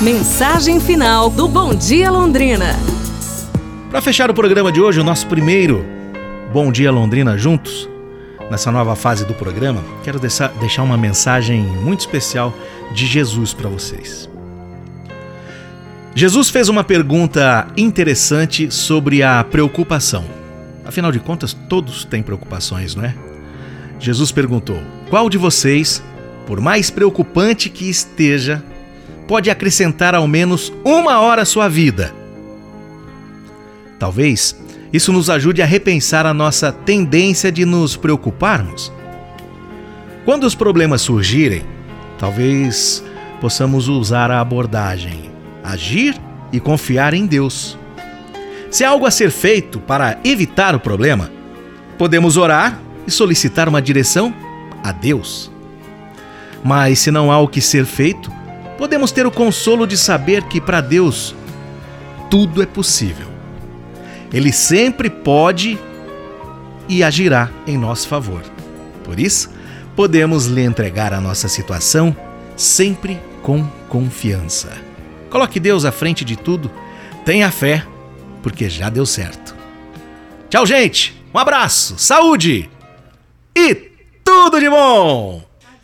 Mensagem final do Bom Dia Londrina. Para fechar o programa de hoje, o nosso primeiro Bom Dia Londrina juntos, nessa nova fase do programa, quero deixar uma mensagem muito especial de Jesus para vocês. Jesus fez uma pergunta interessante sobre a preocupação. Afinal de contas, todos têm preocupações, não é? Jesus perguntou: Qual de vocês, por mais preocupante que esteja, pode acrescentar ao menos uma hora à sua vida? Talvez isso nos ajude a repensar a nossa tendência de nos preocuparmos. Quando os problemas surgirem, talvez possamos usar a abordagem agir e confiar em Deus. Se há algo a ser feito para evitar o problema, podemos orar e solicitar uma direção a Deus. Mas se não há o que ser feito, podemos ter o consolo de saber que para Deus tudo é possível. Ele sempre pode e agirá em nosso favor. Por isso, podemos lhe entregar a nossa situação sempre com confiança. Coloque Deus à frente de tudo, tenha fé, porque já deu certo. Tchau, gente! Um abraço, saúde e tudo de bom!